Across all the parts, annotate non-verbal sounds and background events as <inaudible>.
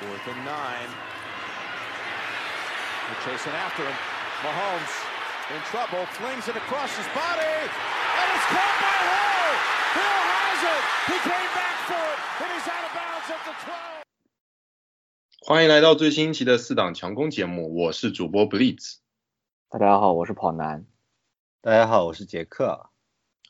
Fourth and nine. They're chasing after him. Mahomes in trouble, flings it across his body, and it's caught by Hill. Hill has it. He came back for it, and he's out of bounds at the 12. 欢迎来到最新一期的四档强攻节目，我是主播 Blitz。大家好，我是跑男。大家好，我是杰克。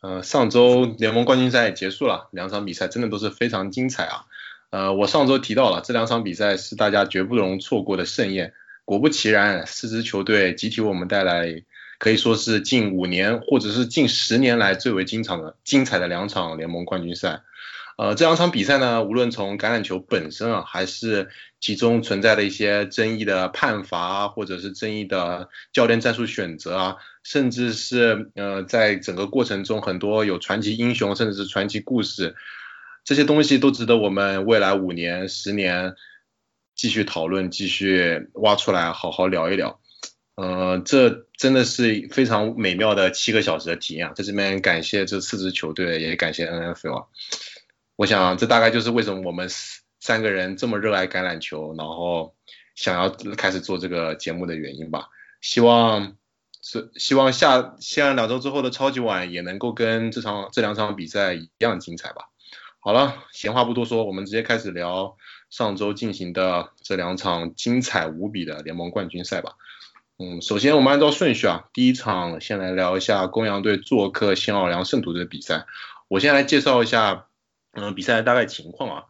呃，上周联盟冠军赛结束了，两场比赛真的都是非常精彩啊。呃，我上周提到了这两场比赛是大家绝不容错过的盛宴。果不其然，四支球队集体为我们带来可以说是近五年或者是近十年来最为精彩的精彩的两场联盟冠军赛。呃，这两场比赛呢，无论从橄榄球本身啊，还是其中存在的一些争议的判罚啊，或者是争议的教练战术选择啊，甚至是呃，在整个过程中很多有传奇英雄，甚至是传奇故事。这些东西都值得我们未来五年、十年继续讨论、继续挖出来好好聊一聊。呃，这真的是非常美妙的七个小时的体验啊。在这边感谢这四支球队，也感谢 NFL。我想这大概就是为什么我们三个人这么热爱橄榄球，然后想要开始做这个节目的原因吧。希望是希望下下两周之后的超级碗也能够跟这场这两场比赛一样精彩吧。好了，闲话不多说，我们直接开始聊上周进行的这两场精彩无比的联盟冠军赛吧。嗯，首先我们按照顺序啊，第一场先来聊一下公羊队做客新奥尔良圣徒队的比赛。我先来介绍一下，嗯，比赛的大概情况啊。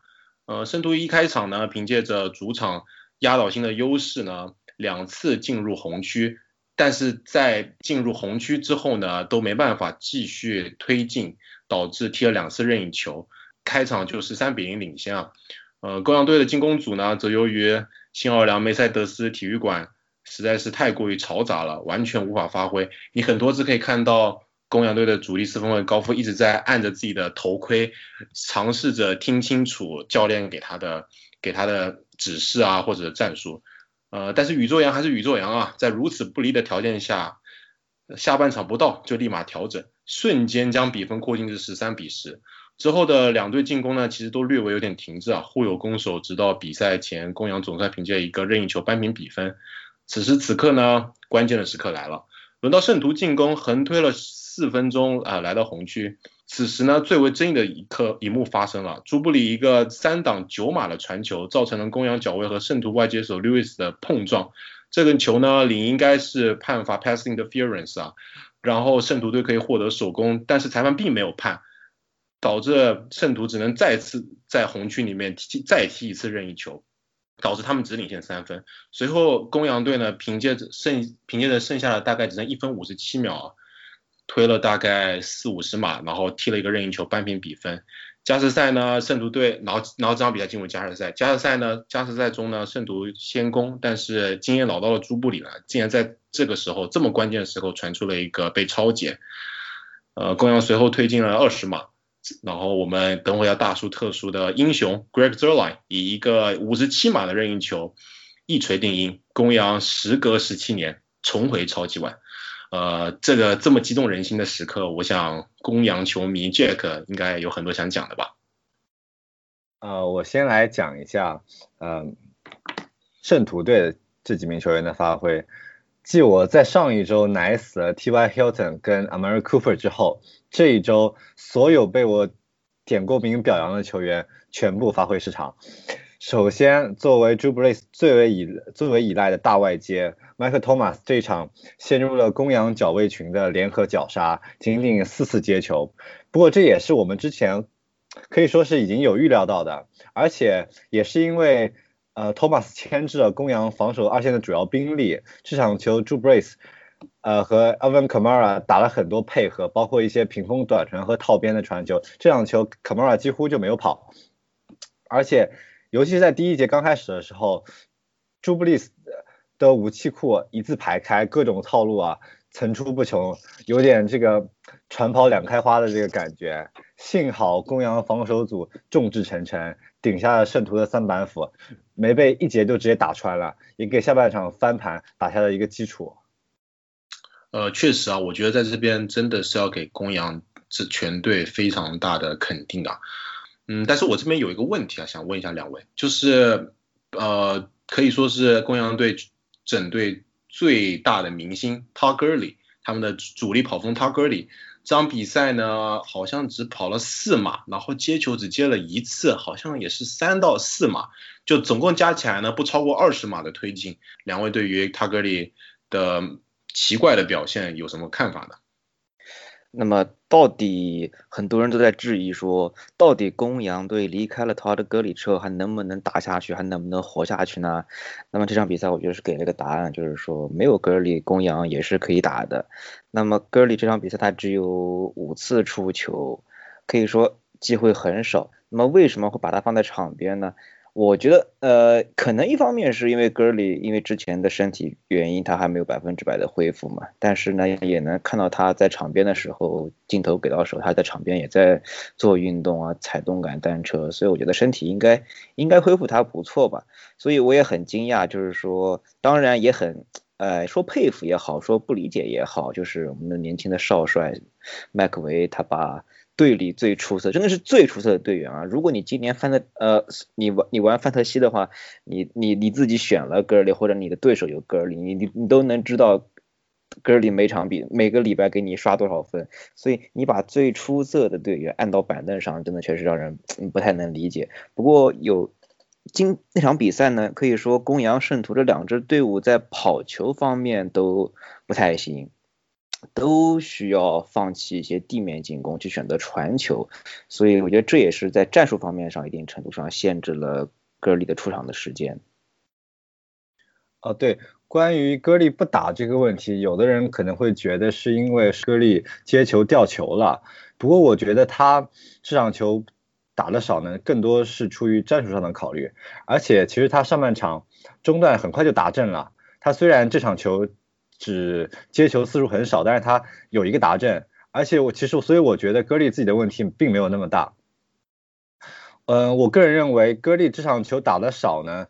呃，圣徒一开场呢，凭借着主场压倒性的优势呢，两次进入红区，但是在进入红区之后呢，都没办法继续推进，导致踢了两次任意球。开场就十三比零领先啊，呃，公羊队的进攻组呢，则由于新奥尔良梅赛德斯体育馆实在是太过于嘈杂了，完全无法发挥。你很多次可以看到公羊队的主力四分卫高夫一直在按着自己的头盔，尝试着听清楚教练给他的给他的指示啊或者战术，呃，但是宇宙羊还是宇宙羊啊，在如此不利的条件下，下半场不到就立马调整，瞬间将比分扩进至十三比十。之后的两队进攻呢，其实都略微有点停滞啊，互有攻守，直到比赛前，公羊总算凭借一个任意球扳平比分。此时此刻呢，关键的时刻来了，轮到圣徒进攻，横推了四分钟啊，来到红区。此时呢，最为争议的一刻一幕发生了，朱布里一个三档九码的传球，造成了公羊脚位和圣徒外接手 Lewis 的碰撞。这个球呢，理应该是判罚 pass interference 啊，然后圣徒队可以获得首攻，但是裁判并没有判。导致圣徒只能再次在红区里面踢再踢一次任意球，导致他们只领先三分。随后公羊队呢，凭借着剩凭借着剩下的大概只剩一分五十七秒，推了大概四五十码，然后踢了一个任意球扳平比分。加时赛呢，圣徒队然后然后这场比赛进入加时赛。加时赛呢，加时赛中呢，圣徒先攻，但是经验老道的朱布里呢，竟然在这个时候这么关键的时候传出了一个被超解。呃，公羊随后推进了二十码。然后我们等会要大书特书的英雄 Greg Zerline 以一个五十七码的任意球一锤定音，公羊时隔十七年重回超级碗。呃，这个这么激动人心的时刻，我想公羊球迷 Jack 应该有很多想讲的吧？呃，我先来讲一下，嗯，圣徒队这几名球员的发挥。继我在上一周奶死了 T.Y. Hilton 跟 Amari Cooper 之后，这一周所有被我点过名表扬的球员全部发挥失常。首先，作为 j u b i l e 最为依最为依赖的大外接 Michael Thomas 这一场陷入了公羊角卫群的联合绞杀，仅仅四次接球。不过这也是我们之前可以说是已经有预料到的，而且也是因为。呃，托马斯牵制了公羊防守二线的主要兵力。这场球，朱布雷斯呃和 Alvin Kamara 打了很多配合，包括一些屏风短传和套边的传球。这场球，Kamara 几乎就没有跑，而且尤其是在第一节刚开始的时候，朱布利斯的武器库一字排开，各种套路啊层出不穷，有点这个船跑两开花的这个感觉。幸好公羊防守组众志成城。顶下了圣徒的三板斧，没被一节就直接打穿了，也给下半场翻盘打下了一个基础。呃，确实啊，我觉得在这边真的是要给公羊这全队非常大的肯定啊。嗯，但是我这边有一个问题啊，想问一下两位，就是呃，可以说是公羊队整队最大的明星 t a r g u r l y 他们的主力跑锋 t a r g u r l y 这场比赛呢好像只跑了四码，然后接球只接了一次，好像也是三到四码，就总共加起来呢不超过二十码的推进。两位对于 t a r g u r l y 的奇怪的表现有什么看法呢？那么，到底很多人都在质疑说，到底公羊队离开了他的格里之后，还能不能打下去，还能不能活下去呢？那么这场比赛，我觉得是给了个答案，就是说没有格里公羊也是可以打的。那么格里这场比赛他只有五次出球，可以说机会很少。那么为什么会把他放在场边呢？我觉得，呃，可能一方面是因为 Gurley 因为之前的身体原因，他还没有百分之百的恢复嘛。但是呢，也能看到他在场边的时候，镜头给到手，他在场边也在做运动啊，踩动感单车。所以我觉得身体应该应该恢复他不错吧。所以我也很惊讶，就是说，当然也很，呃，说佩服也好，说不理解也好，就是我们的年轻的少帅麦克维，他把。队里最出色，真的是最出色的队员啊！如果你今年范特呃，你玩你玩范特西的话，你你你自己选了格里，或者你的对手有格里，你你你都能知道格里每场比每个礼拜给你刷多少分。所以你把最出色的队员按到板凳上，真的确实让人不太能理解。不过有今那场比赛呢，可以说公羊圣徒这两支队伍在跑球方面都不太行。都需要放弃一些地面进攻，去选择传球，所以我觉得这也是在战术方面上一定程度上限制了戈利的出场的时间。哦，对，关于戈利不打这个问题，有的人可能会觉得是因为戈利接球掉球了，不过我觉得他这场球打的少呢，更多是出于战术上的考虑，而且其实他上半场中段很快就打正了，他虽然这场球。只接球次数很少，但是他有一个达阵，而且我其实所以我觉得戈利自己的问题并没有那么大。嗯，我个人认为戈利这场球打的少呢，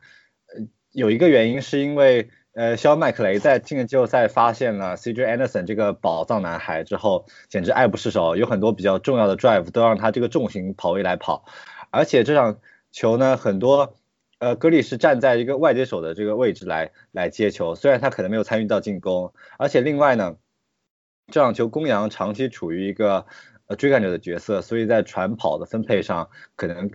有一个原因是因为呃肖麦克雷在进了季后赛发现了 CJ Anderson 这个宝藏男孩之后，简直爱不释手，有很多比较重要的 drive 都让他这个重型跑位来跑，而且这场球呢很多。呃，格里是站在一个外接手的这个位置来来接球，虽然他可能没有参与到进攻，而且另外呢，这场球公羊长期处于一个呃追赶者的角色，所以在传跑的分配上可能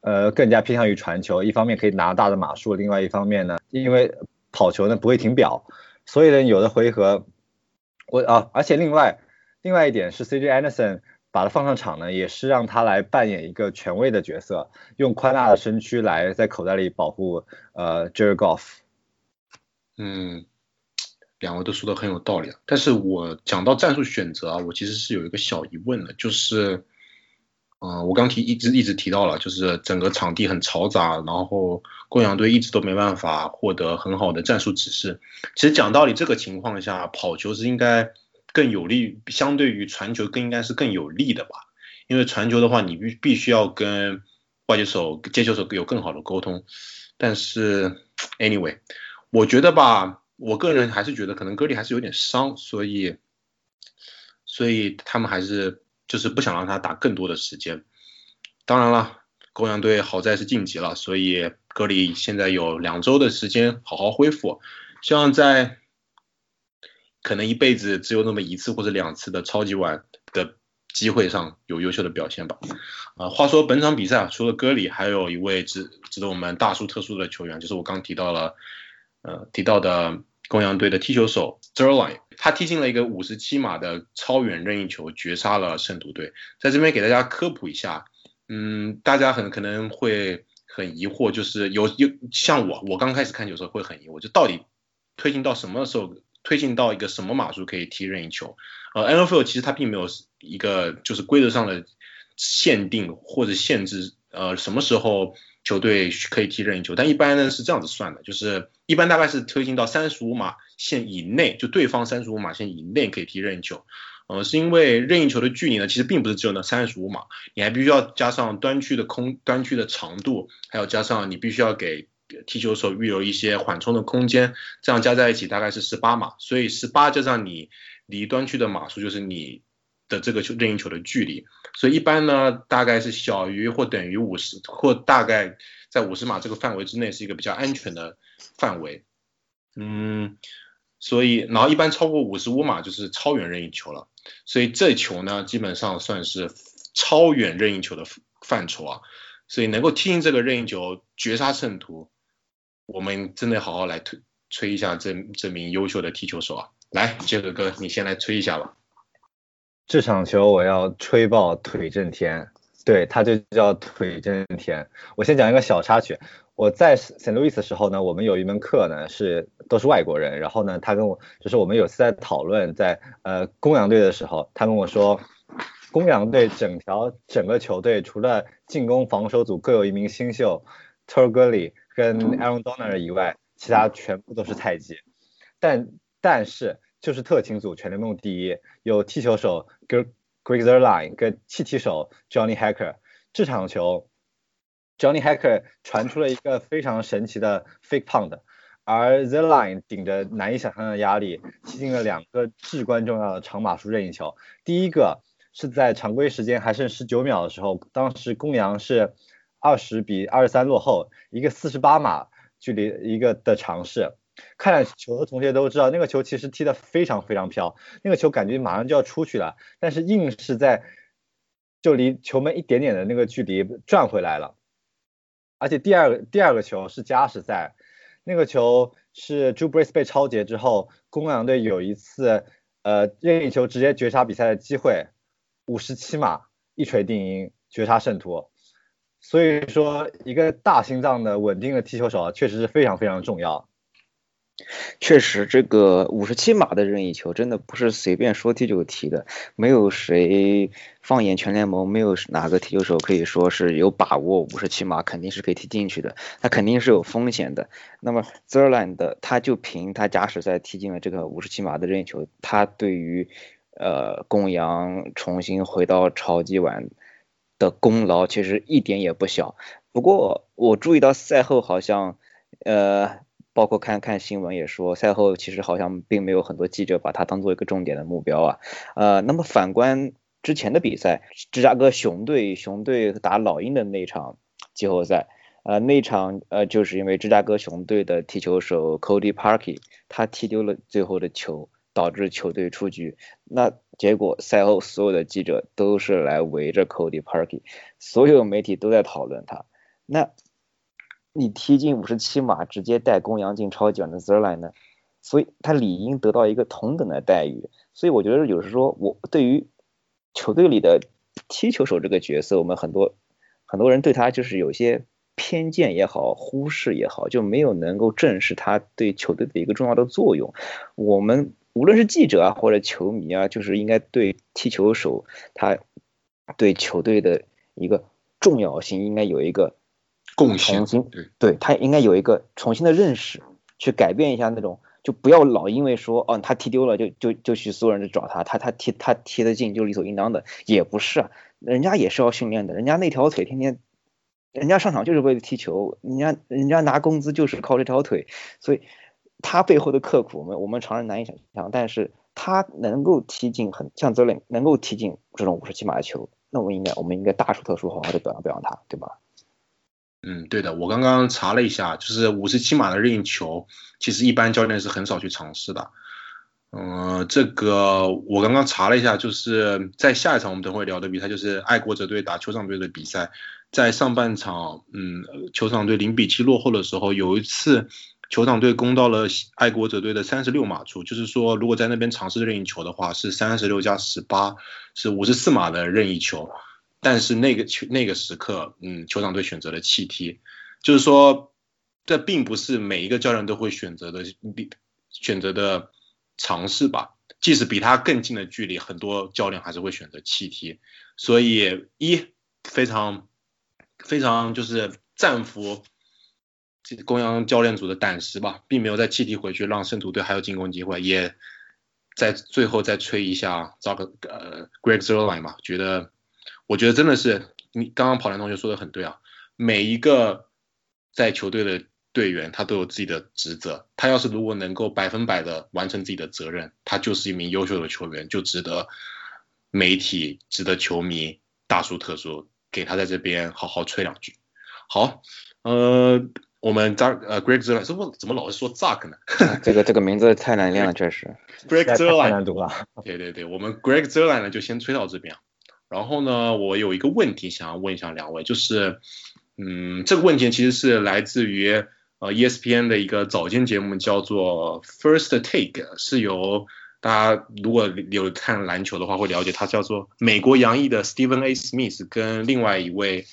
呃更加偏向于传球，一方面可以拿大的码数，另外一方面呢，因为跑球呢不会停表，所以呢有的回合我啊，而且另外另外一点是 CJ Anderson。把他放上场呢，也是让他来扮演一个权威的角色，用宽大的身躯来在口袋里保护呃 Jared Goff。嗯，两位都说的很有道理，但是我讲到战术选择啊，我其实是有一个小疑问的，就是，嗯，我刚提一直一直提到了，就是整个场地很嘈杂，然后公羊队一直都没办法获得很好的战术指示。其实讲道理，这个情况下跑球是应该。更有利，相对于传球更应该是更有利的吧？因为传球的话，你必必须要跟外接手、接球手有更好的沟通。但是，anyway，我觉得吧，我个人还是觉得可能戈里还是有点伤，所以，所以他们还是就是不想让他打更多的时间。当然了，公羊队好在是晋级了，所以戈里现在有两周的时间好好恢复，希望在。可能一辈子只有那么一次或者两次的超级碗的机会上有优秀的表现吧。啊，话说本场比赛啊，除了戈里，还有一位值值得我们大书特书的球员，就是我刚提到了，呃，提到的公羊队的踢球手 Zerline，他踢进了一个五十七码的超远任意球，绝杀了圣徒队。在这边给大家科普一下，嗯，大家很可能会很疑惑，就是有有像我，我刚开始看球时候会很疑惑，就到底推进到什么时候？推进到一个什么码数可以踢任意球？呃，NFL 其实它并没有一个就是规则上的限定或者限制，呃，什么时候球队可以踢任意球？但一般呢是这样子算的，就是一般大概是推进到三十五码线以内，就对方三十五码线以内可以踢任意球。呃，是因为任意球的距离呢，其实并不是只有那三十五码，你还必须要加上端区的空端区的长度，还要加上你必须要给。踢球的时候预留一些缓冲的空间，这样加在一起大概是十八码，所以十八加上你离端区的码数就是你的这个球任意球的距离，所以一般呢大概是小于或等于五十，或大概在五十码这个范围之内是一个比较安全的范围。嗯，所以然后一般超过五十五码就是超远任意球了，所以这球呢基本上算是超远任意球的范畴啊。所以能够踢进这个任意球绝杀圣徒，我们真的好好来推吹一下这这名优秀的踢球手啊！来，杰哥哥，你先来吹一下吧。这场球我要吹爆腿震天，对，他就叫腿震天。我先讲一个小插曲，我在圣路易斯的时候呢，我们有一门课呢是都是外国人，然后呢，他跟我就是我们有次在讨论在呃公羊队的时候，他跟我说，公羊队整条整个球队除了进攻防守组各有一名新秀 t u r g u l y 跟 Aaron Donner 以外，其他全部都是菜鸡，但但是。就是特勤组全联盟第一，有踢球手 Greg Zerline 跟气踢手 Johnny Hacker。这场球，Johnny Hacker 传出了一个非常神奇的 fake punt，而 Zerline 顶着难以想象的压力踢进了两个至关重要的长码数任意球。第一个是在常规时间还剩十九秒的时候，当时公羊是二十比二十三落后，一个四十八码距离一个的尝试。看球的同学都知道，那个球其实踢得非常非常飘，那个球感觉马上就要出去了，但是硬是在就离球门一点点的那个距离转回来了。而且第二个第二个球是加时赛，那个球是朱布瑞斯被超截之后，公羊队有一次呃任意球直接绝杀比赛的机会，五十七码一锤定音绝杀圣徒。所以说，一个大心脏的稳定的踢球手啊，确实是非常非常重要。确实，这个五十七码的任意球真的不是随便说踢就踢的。没有谁放眼全联盟，没有哪个踢球手可以说是有把握五十七码肯定是可以踢进去的，他肯定是有风险的。那么 Zerland 他就凭他假使在踢进了这个五十七码的任意球，他对于呃公羊重新回到超级碗的功劳其实一点也不小。不过我注意到赛后好像呃。包括看看新闻也说，赛后其实好像并没有很多记者把他当做一个重点的目标啊。呃，那么反观之前的比赛，芝加哥熊队熊队打老鹰的那场季后赛，呃，那场呃就是因为芝加哥熊队的踢球手 Cody Parkey 他踢丢了最后的球，导致球队出局。那结果赛后所有的记者都是来围着 Cody Parkey，所有媒体都在讨论他。那你踢进五十七码，直接带公羊进超级碗的 Zerline 呢，所以他理应得到一个同等的待遇。所以我觉得，有时说我对于球队里的踢球手这个角色，我们很多很多人对他就是有些偏见也好，忽视也好，就没有能够正视他对球队的一个重要的作用。我们无论是记者啊，或者球迷啊，就是应该对踢球手他对球队的一个重要性，应该有一个。重新对，对他应该有一个重新的认识，去改变一下那种，就不要老因为说哦他踢丢了就就就去所有人去找他，他他踢他踢得进就理所应当的，也不是，啊人家也是要训练的，人家那条腿天天，人家上场就是为了踢球，人家人家拿工资就是靠这条腿，所以他背后的刻苦我们我们常人难以想象，但是他能够踢进很像泽林能够踢进这种五十七码的球，那我们应该我们应该大书特书好好的表扬表扬他，对吧？嗯，对的，我刚刚查了一下，就是五十七码的任意球，其实一般教练是很少去尝试的。嗯，这个我刚刚查了一下，就是在下一场我们等会聊的比赛，就是爱国者队打球场队的比赛，在上半场，嗯，球场队零比七落后的时候，有一次球场队攻到了爱国者队的三十六码处，就是说如果在那边尝试任意球的话，是三十六加十八，是五十四码的任意球。但是那个球那个时刻，嗯，球场队选择了弃踢，就是说，这并不是每一个教练都会选择的，选择的尝试吧。即使比他更近的距离，很多教练还是会选择弃踢。所以一非常非常就是战服公羊教练组的胆识吧，并没有再弃踢回去，让圣徒队还有进攻机会，也在最后再吹一下这个呃 Greg Zerline 嘛，觉得。我觉得真的是你刚刚跑男同学说的很对啊，每一个在球队的队员他都有自己的职责，他要是如果能够百分百的完成自己的责任，他就是一名优秀的球员，就值得媒体、值得球迷大书特书给他在这边好好吹两句。好，呃，我们 Dark 呃 Greg Zerline 怎么怎么老是说 Zack 呢？<laughs> 这个这个名字太难念了，确实。Greg 太 Zerline 难读了。<laughs> 对对对，我们 Greg Zerline 呢就先吹到这边。然后呢，我有一个问题想要问一下两位，就是，嗯，这个问题其实是来自于呃 ESPN 的一个早间节目，叫做 First Take，是由大家如果有看篮球的话会了解，它叫做美国洋溢的 Stephen A. Smith 跟另外一位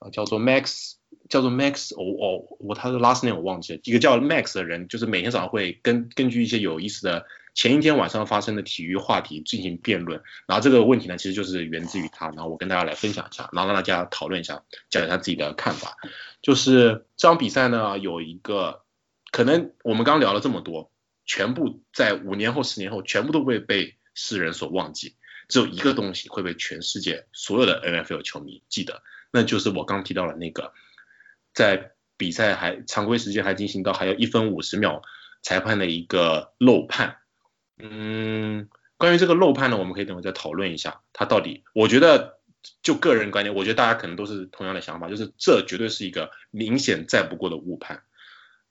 呃叫做 Max 叫做 Max 哦哦，我他的 last name 我忘记了，一个叫 Max 的人，就是每天早上会根根据一些有意思的前一天晚上发生的体育话题进行辩论，然后这个问题呢，其实就是源自于他，然后我跟大家来分享一下，然后让大家讨论一下，讲一下自己的看法。就是这场比赛呢，有一个可能我们刚聊了这么多，全部在五年后、十年后，全部都会被世人所忘记，只有一个东西会被全世界所有的 NFL 球迷记得，那就是我刚提到的那个，在比赛还常规时间还进行到还有一分五十秒，裁判的一个漏判。嗯，关于这个漏判呢，我们可以等会再讨论一下，他到底，我觉得就个人观点，我觉得大家可能都是同样的想法，就是这绝对是一个明显再不过的误判，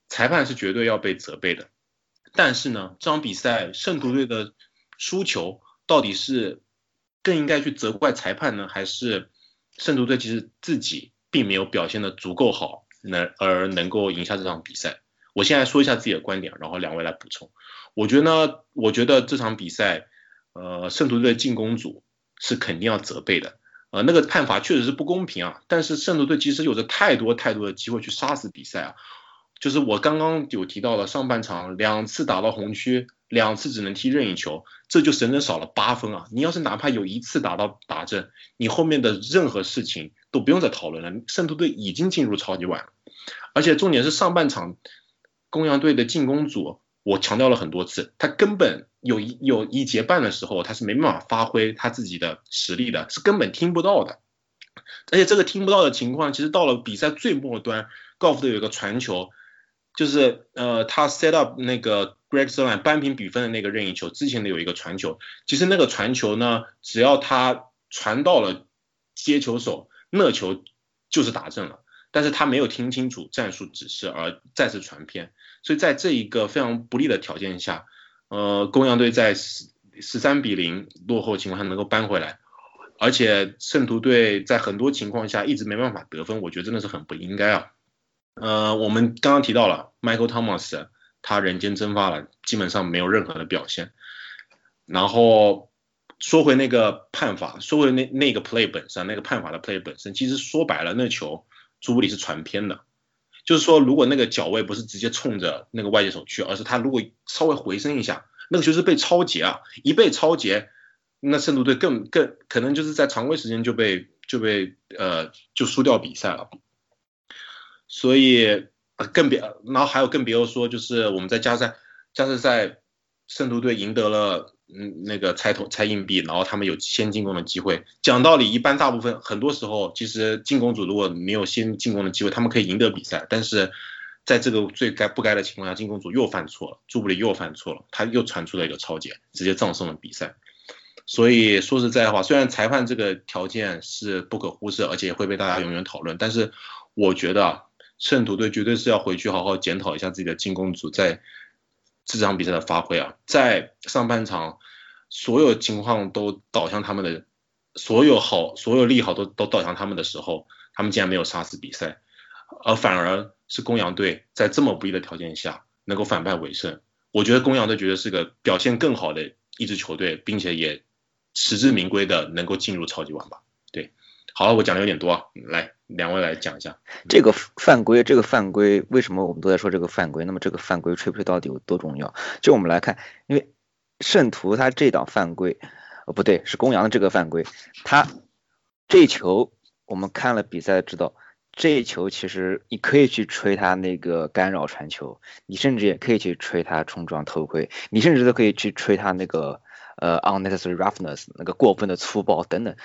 裁判是绝对要被责备的。但是呢，这场比赛圣徒队的输球到底是更应该去责怪裁判呢，还是圣徒队其实自己并没有表现的足够好，能而能够赢下这场比赛？我现在说一下自己的观点，然后两位来补充。我觉得呢，我觉得这场比赛，呃，圣徒队的进攻组是肯定要责备的。呃，那个判罚确实是不公平啊，但是圣徒队其实有着太多太多的机会去杀死比赛啊。就是我刚刚有提到了，上半场两次打到红区，两次只能踢任意球，这就整整少了八分啊！你要是哪怕有一次打到打正，你后面的任何事情都不用再讨论了。圣徒队已经进入超级碗了，而且重点是上半场公羊队的进攻组，我强调了很多次，他根本有一有一节半的时候，他是没办法发挥他自己的实力的，是根本听不到的。而且这个听不到的情况，其实到了比赛最末端，高尔夫队有一个传球。就是呃，他 set up 那个 Greg s o l a n 扳平比分的那个任意球，之前的有一个传球，其实那个传球呢，只要他传到了接球手，那球就是打正了，但是他没有听清楚战术指示而再次传偏，所以在这一个非常不利的条件下，呃，公羊队在十十三比零落后情况下能够扳回来，而且圣徒队在很多情况下一直没办法得分，我觉得真的是很不应该啊。呃，我们刚刚提到了 Michael Thomas，他人间蒸发了，基本上没有任何的表现。然后说回那个判罚，说回那那个 play 本身，那个判罚的 play 本身，其实说白了，那球朱布里是传偏的。就是说，如果那个脚位不是直接冲着那个外界手去，而是他如果稍微回身一下，那个球是被超截啊，一被超截，那圣徒队更更可能就是在常规时间就被就被呃就输掉比赛了。所以更别，然后还有更别说，就是我们在加赛加赛赛，圣徒队赢得了嗯那个猜头猜硬币，然后他们有先进攻的机会。讲道理，一般大部分很多时候，其实进攻组如果没有先进攻的机会，他们可以赢得比赛。但是在这个最该不该的情况下，进攻组又犯错了，朱布里又犯错了，他又传出了一个超解，直接葬送了比赛。所以说实在话，虽然裁判这个条件是不可忽视，而且也会被大家永远讨论，但是我觉得。圣徒队绝对是要回去好好检讨一下自己的进攻组在这场比赛的发挥啊，在上半场所有情况都倒向他们的，所有好所有利好都都倒向他们的时候，他们竟然没有杀死比赛，而反而是公羊队在这么不利的条件下能够反败为胜。我觉得公羊队绝对是个表现更好的一支球队，并且也实至名归的能够进入超级碗吧。对，好了，我讲的有点多啊，来。两位来讲一下这个犯规，这个犯规为什么我们都在说这个犯规？那么这个犯规吹不吹到底有多重要？就我们来看，因为圣徒他这档犯规，哦不对，是公羊的这个犯规，他这球我们看了比赛知道，这球其实你可以去吹他那个干扰传球，你甚至也可以去吹他冲撞头盔，你甚至都可以去吹他那个呃 unnecessary roughness 那个过分的粗暴等等，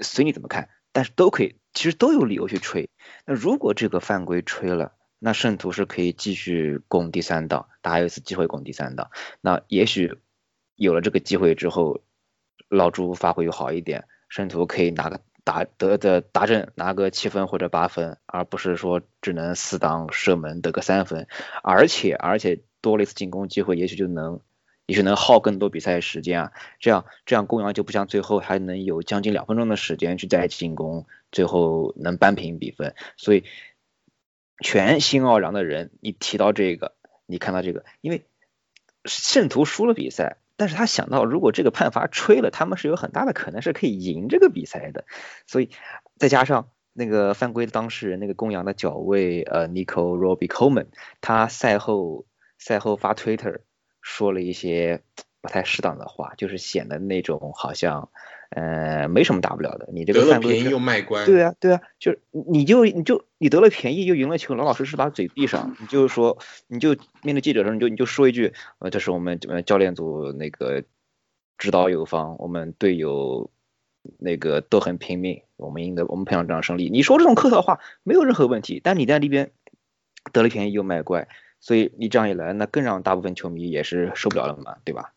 随你怎么看。但是都可以，其实都有理由去吹。那如果这个犯规吹了，那圣徒是可以继续攻第三档，他还有一次机会攻第三档。那也许有了这个机会之后，老朱发挥又好一点，圣徒可以拿个打得的达阵拿个七分或者八分，而不是说只能死挡射门得个三分，而且而且多了一次进攻机会，也许就能也许能耗更多比赛时间啊，这样这样公羊就不像最后还能有将近两分钟的时间去再进攻，最后能扳平比分，所以全新奥良的人一提到这个，你看到这个，因为圣徒输了比赛。但是他想到，如果这个判罚吹了，他们是有很大的可能是可以赢这个比赛的，所以再加上那个犯规的当事人那个公羊的脚位呃 Nico Robbie Coleman，他赛后赛后发 Twitter 说了一些不太适当的话，就是显得那种好像。呃，没什么大不了的，你这个得了便宜又卖乖。对啊，对啊，就是你就你就你得了便宜又赢了球，老老实实把嘴闭上，你就说你就面对记者的时候你就你就说一句，呃，这是我们教练组那个指导有方，我们队友那个都很拼命，我们赢得我们培养这场胜利。你说这种客套话没有任何问题，但你在那边得了便宜又卖乖，所以你这样一来，那更让大部分球迷也是受不了了嘛，对吧？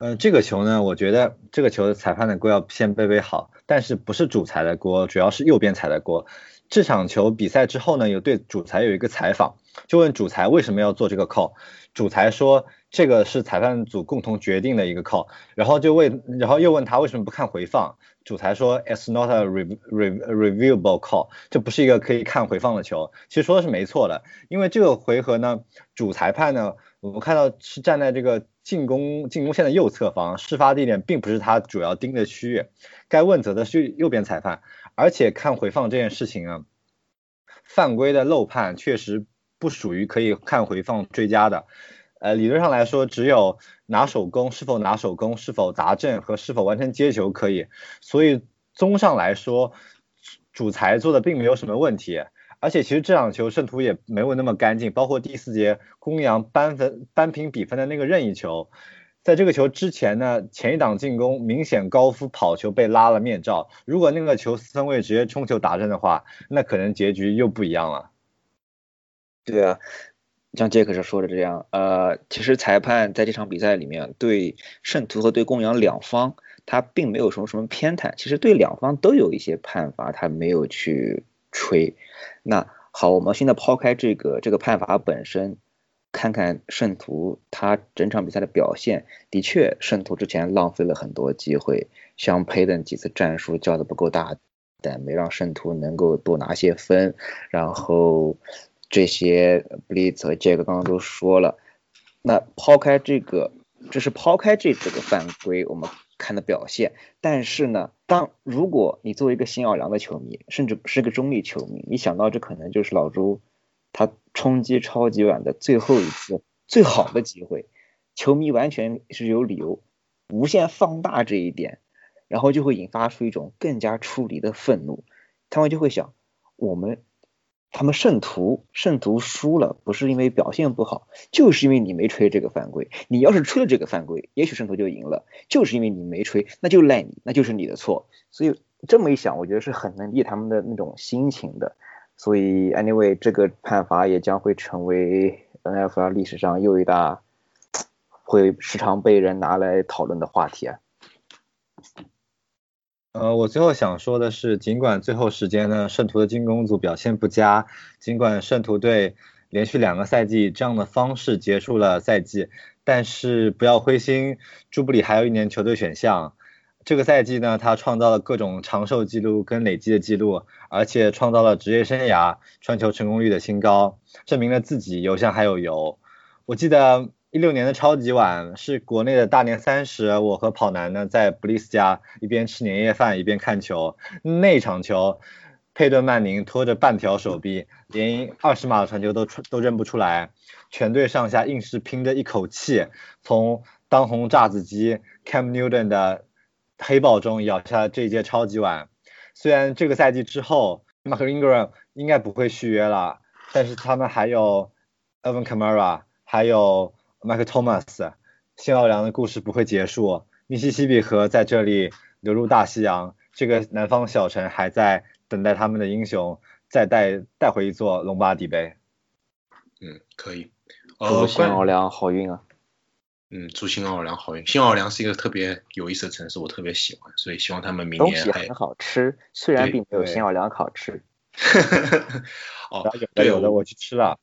呃，这个球呢，我觉得这个球裁判的锅要先背背好，但是不是主裁的锅，主要是右边裁的锅。这场球比赛之后呢，有对主裁有一个采访，就问主裁为什么要做这个 call，主裁说这个是裁判组共同决定的一个 call，然后就问，然后又问他为什么不看回放，主裁说 it's not a re re reviewable call，这不是一个可以看回放的球。其实说的是没错的，因为这个回合呢，主裁判呢，我们看到是站在这个。进攻进攻线的右侧方，事发地点并不是他主要盯的区域，该问责的是右边裁判。而且看回放这件事情啊，犯规的漏判确实不属于可以看回放追加的。呃，理论上来说，只有拿手攻是否拿手攻、是否砸正和是否完成接球可以。所以综上来说，主裁做的并没有什么问题。而且其实这场球圣徒也没有那么干净，包括第四节公羊扳分扳平比分的那个任意球，在这个球之前呢，前一档进攻明显高夫跑球被拉了面罩，如果那个球四分卫直接冲球打正的话，那可能结局又不一样了。对啊，像杰克是说的这样，呃，其实裁判在这场比赛里面对圣徒和对公羊两方，他并没有什么什么偏袒，其实对两方都有一些判罚，他没有去。吹，那好，我们现在抛开这个这个判罚本身，看看圣徒他整场比赛的表现。的确，圣徒之前浪费了很多机会，像佩登几次战术叫的不够大胆，没让圣徒能够多拿些分。然后这些布利兹和杰克刚刚都说了，那抛开这个，这是抛开这这个犯规，我们。看的表现，但是呢，当如果你作为一个新奥良的球迷，甚至是个中立球迷，你想到这可能就是老朱他冲击超级碗的最后一次最好的机会，球迷完全是有理由无限放大这一点，然后就会引发出一种更加出离的愤怒，他们就会想我们。他们圣徒圣徒输了，不是因为表现不好，就是因为你没吹这个犯规。你要是吹了这个犯规，也许圣徒就赢了。就是因为你没吹，那就赖你，那就是你的错。所以这么一想，我觉得是很能理解他们的那种心情的。所以 anyway，这个判罚也将会成为 NFL 历史上又一大会时常被人拿来讨论的话题啊。呃，我最后想说的是，尽管最后时间呢，圣徒的进攻组表现不佳，尽管圣徒队连续两个赛季这样的方式结束了赛季，但是不要灰心，朱布里还有一年球队选项。这个赛季呢，他创造了各种长寿记录跟累积的记录，而且创造了职业生涯传球成功率的新高，证明了自己有像还有油。我记得。一六年的超级碗是国内的大年三十，我和跑男呢在布里斯家一边吃年夜饭一边看球。那场球，佩顿曼宁拖着半条手臂，连二十码的传球都都认不出来，全队上下硬是拼着一口气，从当红炸子鸡 Cam Newton 的黑豹中咬下这届超级碗。虽然这个赛季之后，Mark Ingram 应该不会续约了，但是他们还有 Evan Kamara，还有。麦克托马斯，新奥尔良的故事不会结束。密西西比河在这里流入大西洋，这个南方小城还在等待他们的英雄再带带回一座隆巴底杯。嗯，可以。祝新奥尔良好运啊！嗯，祝新奥尔良好运。新奥尔良是一个特别有意思的城市，我特别喜欢，所以希望他们明年还东西很好吃，虽然并没有对新奥尔良好吃。<laughs> 哦然后有，的有的我去吃了，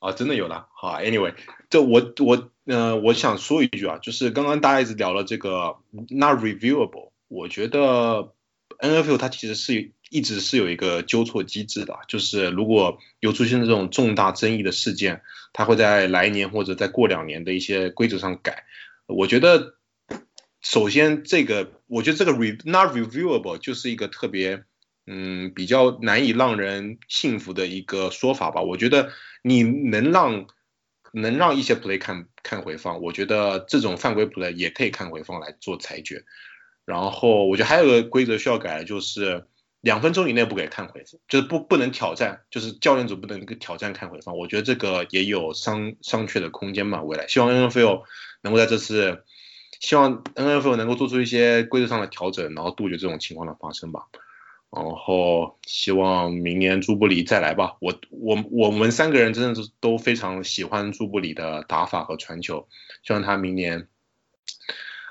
啊，真的有了。好，Anyway，这我我呃，我想说一句啊，就是刚刚大家一直聊了这个 not reviewable，我觉得 NFL 它其实是一直是有一个纠错机制的，就是如果有出现这种重大争议的事件，它会在来年或者再过两年的一些规则上改。我觉得首先这个，我觉得这个 re not reviewable 就是一个特别。嗯，比较难以让人信服的一个说法吧。我觉得你能让能让一些 play 看看回放，我觉得这种犯规 play 也可以看回放来做裁决。然后我觉得还有个规则需要改就是两分钟以内不给看回放，就是不不能挑战，就是教练组不能挑战看回放。我觉得这个也有商商榷的空间嘛。未来希望 NFL 能够在这次，希望 NFL 能够做出一些规则上的调整，然后杜绝这种情况的发生吧。然后希望明年朱布里再来吧。我我我们三个人真的是都非常喜欢朱布里的打法和传球，希望他明年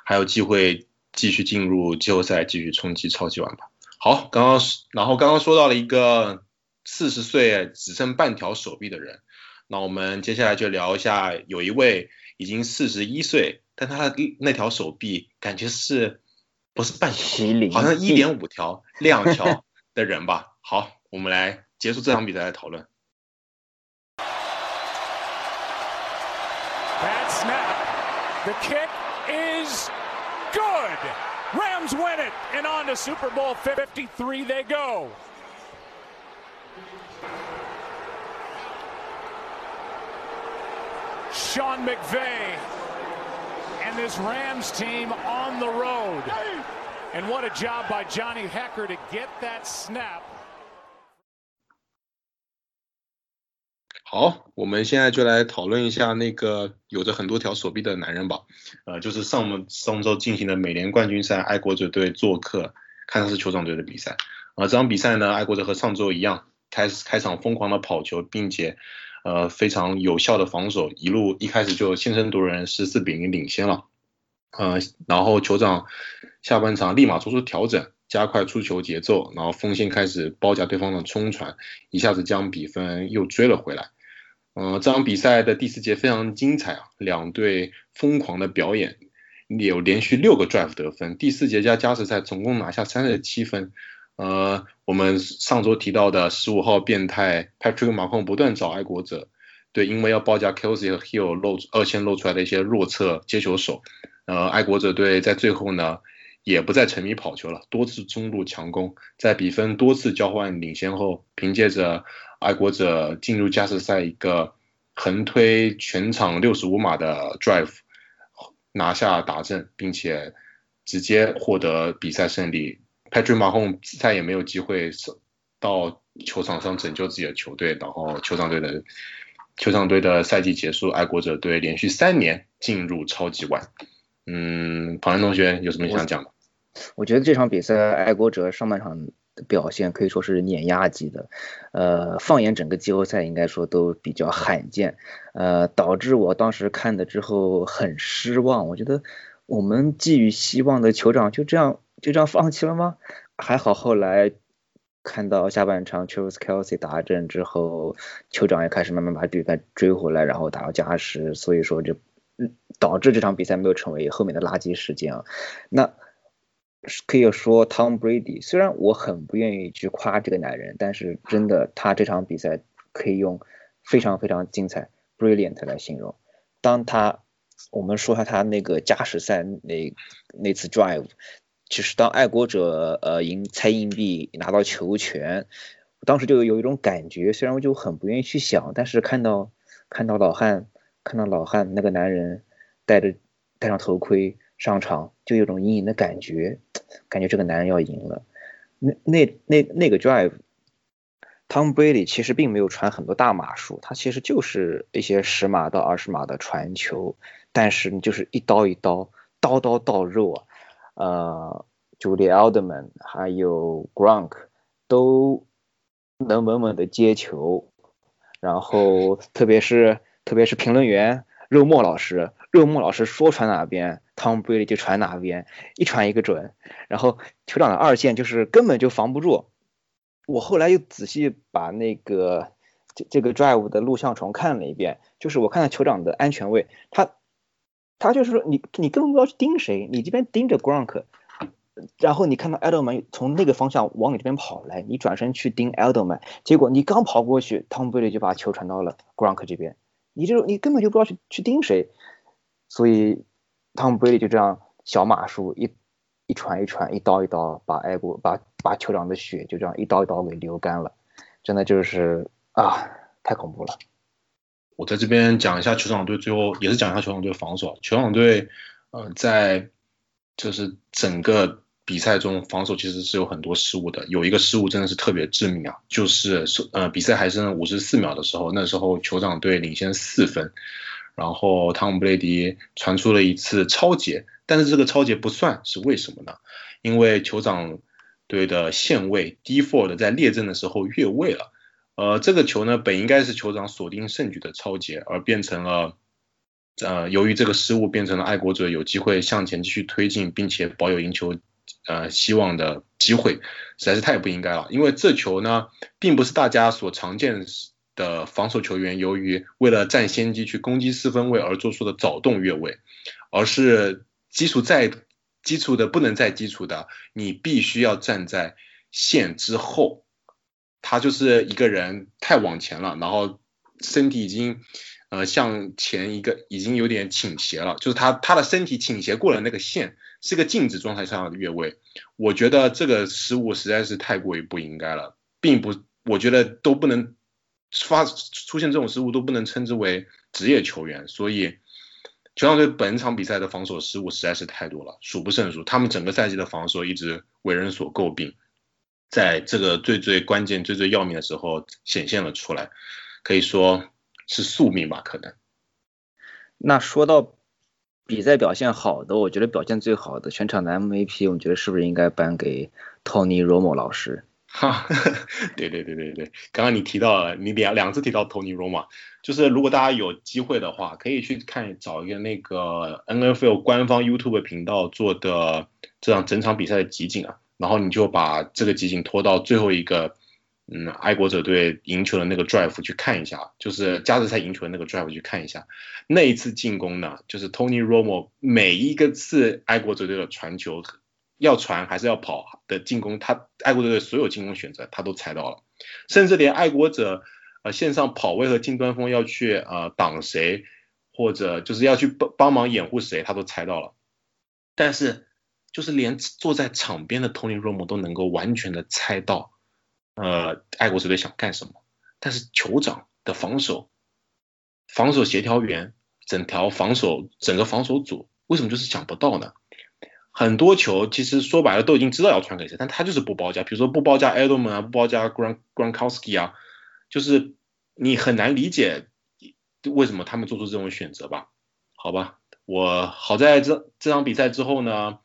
还有机会继续进入季后赛，继续冲击超级碗吧。好，刚刚然后刚刚说到了一个四十岁只剩半条手臂的人，那我们接下来就聊一下，有一位已经四十一岁，但他的那条手臂感觉是。不是半条麒麟，好像一点五条、两条的人吧。好，我们来结束这场比赛的讨论。Bad snap. The kick is good. Rams win it, and on to Super Bowl 53 they go. Sean McVay and this Rams team on the road. And what a job by Johnny Hecker to get that snap. 好，我们现在就来讨论一下那个有着很多条手臂的男人吧。呃，就是上上周进行的美联冠军赛，爱国者队做客堪萨斯酋长队的比赛。啊、呃，这场比赛呢，爱国者和上周一样，开开场疯狂的跑球，并且呃非常有效的防守，一路一开始就先声夺人，十四比零领先了。呃，然后酋长下半场立马做出调整，加快出球节奏，然后锋线开始包夹对方的冲传，一下子将比分又追了回来。呃，这场比赛的第四节非常精彩啊，两队疯狂的表演，有连续六个 drive 得分，第四节加加时赛总共拿下三十七分。呃，我们上周提到的十五号变态 Patrick 马控不断找爱国者，对，因为要报价 Kelsey 和 Hill 露二线露出来的一些弱侧接球手，呃，爱国者队在最后呢也不再沉迷跑球了，多次中路强攻，在比分多次交换领先后，凭借着爱国者进入加时赛一个横推全场六十五码的 drive 拿下达阵，并且直接获得比赛胜利。Patrick Mahomes 再也没有机会到球场上拯救自己的球队，然后球场队的球场队的赛季结束，爱国者队连续三年进入超级碗。嗯，庞然同学有什么想讲的？我觉得这场比赛爱国者上半场的表现可以说是碾压级的，呃，放眼整个季后赛应该说都比较罕见，呃，导致我当时看的之后很失望。我觉得我们寄予希望的酋长就这样就这样放弃了吗？还好后来看到下半场 Travis Kelsey 打阵之后，酋长也开始慢慢把比分追回来，然后打到加时，所以说就导致这场比赛没有成为后面的垃圾事件啊。那可以说 Tom Brady 虽然我很不愿意去夸这个男人，但是真的他这场比赛可以用非常非常精彩 brilliant 来形容。当他我们说下他那个加时赛那那次 drive，其实当爱国者呃赢猜硬币拿到球权，当时就有一种感觉，虽然我就很不愿意去想，但是看到看到老汉看到老汉那个男人戴着戴上头盔上场，就有种隐隐的感觉，感觉这个男人要赢了。那那那那个 drive，Tom Brady 其实并没有传很多大码数，他其实就是一些十码到二十码的传球，但是你就是一刀一刀，刀刀到肉啊。呃，Julie Alderman 还有 Gronk 都能稳稳的接球，然后 <laughs> 特别是特别是评论员肉末老师，肉末老师说传哪边，Tom Brady 就传哪边，一传一个准。然后酋长的二线就是根本就防不住。我后来又仔细把那个这这个 drive 的录像重看了一遍，就是我看到酋长的安全位，他他就是说你你根本不知道去盯谁，你这边盯着 Gronk，然后你看到 Edelman 从那个方向往你这边跑来，你转身去盯 Edelman，结果你刚跑过去，Tom Brady 就把球传到了 Gronk 这边。你就你根本就不知道去去盯谁，所以 Tom Brady 就这样小马术一一传一传一刀一刀把爱国把把酋长的血就这样一刀一刀给流干了，真的就是啊太恐怖了。我在这边讲一下酋长队，最后也是讲一下酋长队防守。酋长队呃在就是整个比赛中防守其实是有很多失误的，有一个失误真的是特别致命啊，就是呃比赛还剩五十四秒的时候，那时候酋长队领先四分，然后汤姆·布雷迪传出了一次超节，但是这个超节不算是为什么呢？因为酋长队的线位 D Ford 在列阵的时候越位了。呃，这个球呢，本应该是酋长锁定胜局的超节，而变成了，呃，由于这个失误，变成了爱国者有机会向前继续推进，并且保有赢球，呃，希望的机会，实在是太不应该了。因为这球呢，并不是大家所常见的防守球员由于为了占先机去攻击四分位而做出的早动越位，而是基础再基础的不能再基础的，你必须要站在线之后。他就是一个人太往前了，然后身体已经呃向前一个已经有点倾斜了，就是他他的身体倾斜过了那个线，是个静止状态下的越位。我觉得这个失误实在是太过于不应该了，并不，我觉得都不能发出现这种失误都不能称之为职业球员。所以球场队本场比赛的防守失误实在是太多了，数不胜数。他们整个赛季的防守一直为人所诟病。在这个最最关键、最最要命的时候显现了出来，可以说是宿命吧？可能。那说到比赛表现好的，我觉得表现最好的全场的 MVP，我觉得是不是应该颁给 Tony Romo 老师？哈，<laughs> 对对对对对，刚刚你提到了，你两两次提到 Tony Romo，就是如果大家有机会的话，可以去看找一个那个 NFL 官方 YouTube 频道做的这样整场比赛的集锦啊。然后你就把这个集锦拖到最后一个，嗯，爱国者队赢球的那个 drive 去看一下，就是加时赛赢球的那个 drive 去看一下。那一次进攻呢，就是 Tony Romo 每一个次爱国者队的传球，要传还是要跑的进攻，他爱国者队所有进攻选择他都猜到了，甚至连爱国者呃线上跑位和近端锋要去呃挡谁，或者就是要去帮帮忙掩护谁，他都猜到了。但是。就是连坐在场边的 Tony Romo 都能够完全的猜到，呃，爱国者队想干什么。但是酋长的防守，防守协调员，整条防守，整个防守组，为什么就是想不到呢？很多球其实说白了都已经知道要传给谁，但他就是不包夹，比如说不包夹 Edelman 啊，不包夹 Gran Gronkowski 啊，就是你很难理解为什么他们做出这种选择吧？好吧，我好在这这场比赛之后呢。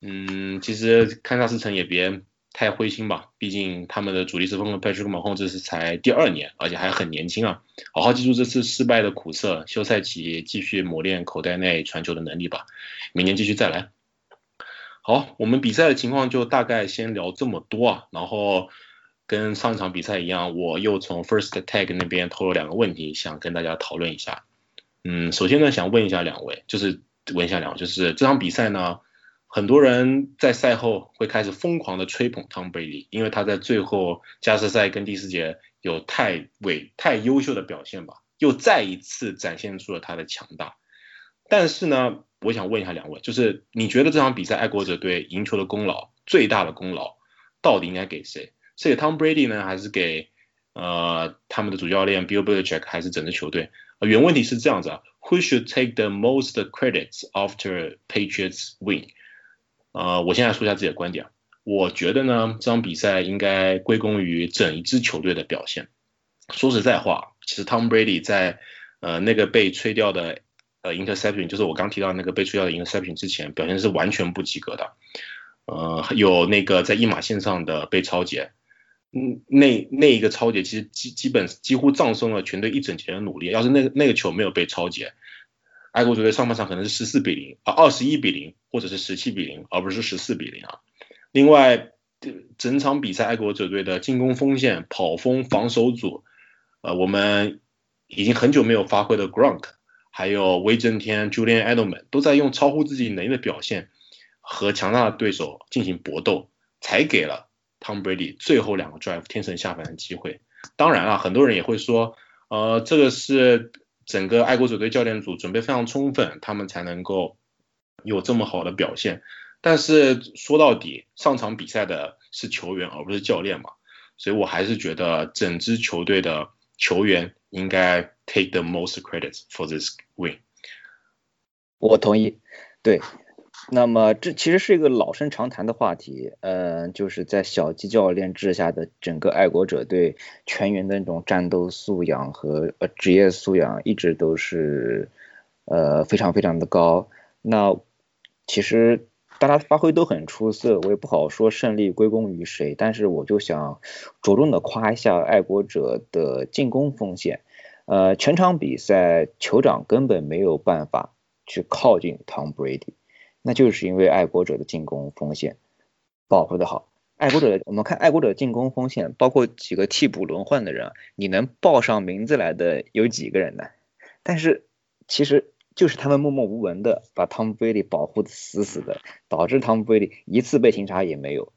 嗯，其实堪萨斯城也别太灰心吧，毕竟他们的主力四分卫 Patrick Mahomes 这是才第二年，而且还很年轻啊。好好记住这次失败的苦涩，休赛期继续磨练口袋内传球的能力吧，明年继续再来。好，我们比赛的情况就大概先聊这么多啊，然后跟上一场比赛一样，我又从 First Tag 那边偷了两个问题，想跟大家讨论一下。嗯，首先呢，想问一下两位，就是问一下两位，就是这场比赛呢。很多人在赛后会开始疯狂的吹捧汤贝利，因为他在最后加时赛跟第四节有太伟太优秀的表现吧，又再一次展现出了他的强大。但是呢，我想问一下两位，就是你觉得这场比赛爱国者队赢球的功劳最大的功劳到底应该给谁？是给汤 Brady 呢，还是给呃他们的主教练 Bill Belichick，还是整支球队？原问题是这样子啊，Who should take the most credits after Patriots win？呃，我现在说一下自己的观点。我觉得呢，这场比赛应该归功于整一支球队的表现。说实在话，其实 Tom Brady 在呃那个被吹掉的呃 interception，就是我刚提到那个被吹掉的 interception 之前，表现是完全不及格的。呃，有那个在一码线上的被超截，嗯，那那一个超截其实基基本几乎葬送了全队一整节的努力。要是那个那个球没有被超截，爱国者队上半场可能是十四比零啊，二十一比零，或者是十七比零，而不是十四比零啊。另外，整场比赛爱国者队的进攻锋线、跑锋、防守组，呃，我们已经很久没有发挥的 Grunk，还有威震天、Julian Edelman 都在用超乎自己能力的表现和强大的对手进行搏斗，才给了 Tom Brady 最后两个 drive 天神下凡的机会。当然啊，很多人也会说，呃，这个是。整个爱国者队教练组准备非常充分，他们才能够有这么好的表现。但是说到底，上场比赛的是球员而不是教练嘛，所以我还是觉得整支球队的球员应该 take the most credit for this win。我同意，对。那么这其实是一个老生常谈的话题，呃，就是在小鸡教练治下的整个爱国者队全员的那种战斗素养和呃职业素养一直都是呃非常非常的高。那其实大家发挥都很出色，我也不好说胜利归功于谁，但是我就想着重的夸一下爱国者的进攻锋线，呃，全场比赛酋长根本没有办法去靠近 Tom Brady。那就是因为爱国者的进攻锋线保护的好。爱国者，我们看爱国者的进攻锋线，包括几个替补轮换的人，你能报上名字来的有几个人呢？但是其实就是他们默默无闻的把汤姆·布雷迪保护的死死的，导致汤姆·布雷迪一次被擒杀也没有，